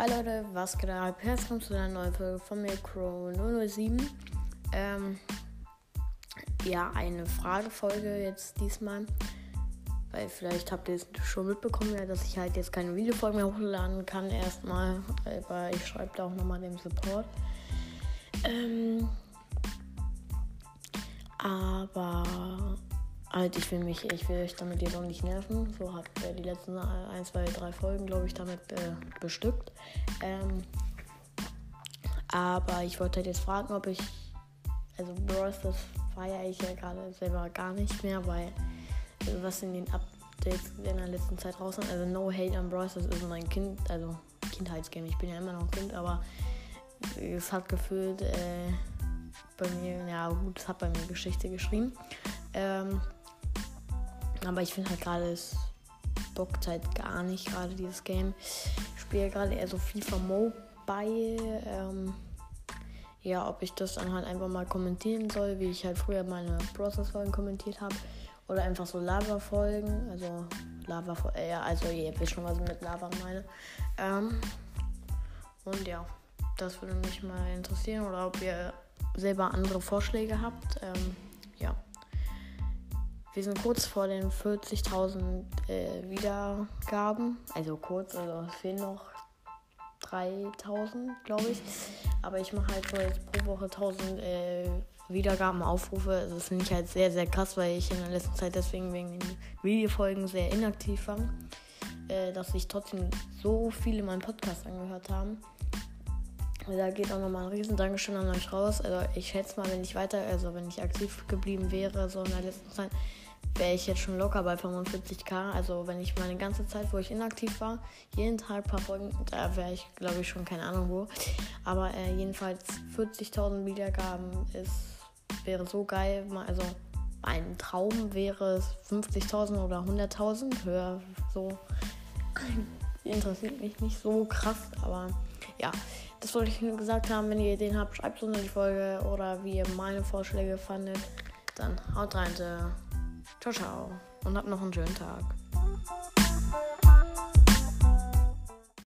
Hi Leute, was geht ab? Herzlich willkommen zu einer neuen Folge von Micro 007. Ähm, ja, eine Fragefolge jetzt diesmal. Weil vielleicht habt ihr es schon mitbekommen, ja, dass ich halt jetzt keine Videofolgen mehr hochladen kann erstmal. Aber ich schreibe da auch nochmal dem Support. Ähm, aber halt, ich will mich, ich will euch damit jetzt auch nicht nerven. So habt ihr die letzten 1, 2, 3 Folgen, glaube ich, damit äh, bestückt. Ähm, aber ich wollte halt jetzt fragen, ob ich. Also Bros, das feiere ich ja gerade selber gar nicht mehr, weil also was in den Updates in der letzten Zeit raus sind. Also No Hate on Bros, das ist mein Kind, also Kindheitsgame. Ich bin ja immer noch ein Kind, aber es hat gefühlt äh, bei mir, ja gut, es hat bei mir Geschichte geschrieben. Ähm, aber ich finde halt gerade, es bockt halt gar nicht gerade dieses Game. Ich spiele gerade eher so FIFA Mobile. Ähm, ja, ob ich das dann halt einfach mal kommentieren soll, wie ich halt früher meine Process-Folgen kommentiert habe. Oder einfach so Lava-Folgen. Also Lava, äh, ja, also ihr wisst schon, was ich mit Lava meine. Ähm, und ja, das würde mich mal interessieren. Oder ob ihr selber andere Vorschläge habt. Ähm, ja. Wir sind kurz vor den 40.000 äh, Wiedergaben. Also kurz, also es fehlen noch 3.000, glaube ich. Aber ich mache halt so jetzt pro Woche 1000 äh, Wiedergaben, Aufrufe. Das finde ich halt sehr, sehr krass, weil ich in der letzten Zeit deswegen wegen den Videofolgen sehr inaktiv war. Äh, dass sich trotzdem so viele meinen Podcast angehört haben. Da geht auch nochmal ein riesen Dankeschön an euch raus. Also ich schätze mal, wenn ich weiter, also wenn ich aktiv geblieben wäre, so in der letzten Zeit, wäre ich jetzt schon locker bei 45k. Also wenn ich meine ganze Zeit, wo ich inaktiv war, jeden Tag ein paar Folgen, da wäre ich, glaube ich, schon keine Ahnung wo. Aber äh, jedenfalls 40.000 Wiedergaben ist, wäre so geil. Also mein Traum wäre es 50.000 oder 100.000. Höher so. Interessiert mich nicht so krass, aber ja. Das wollte ich nur gesagt haben. Wenn ihr Ideen habt, schreibt es unter die Folge oder wie ihr meine Vorschläge fandet. Dann haut rein. Ciao, ciao. Und habt noch einen schönen Tag.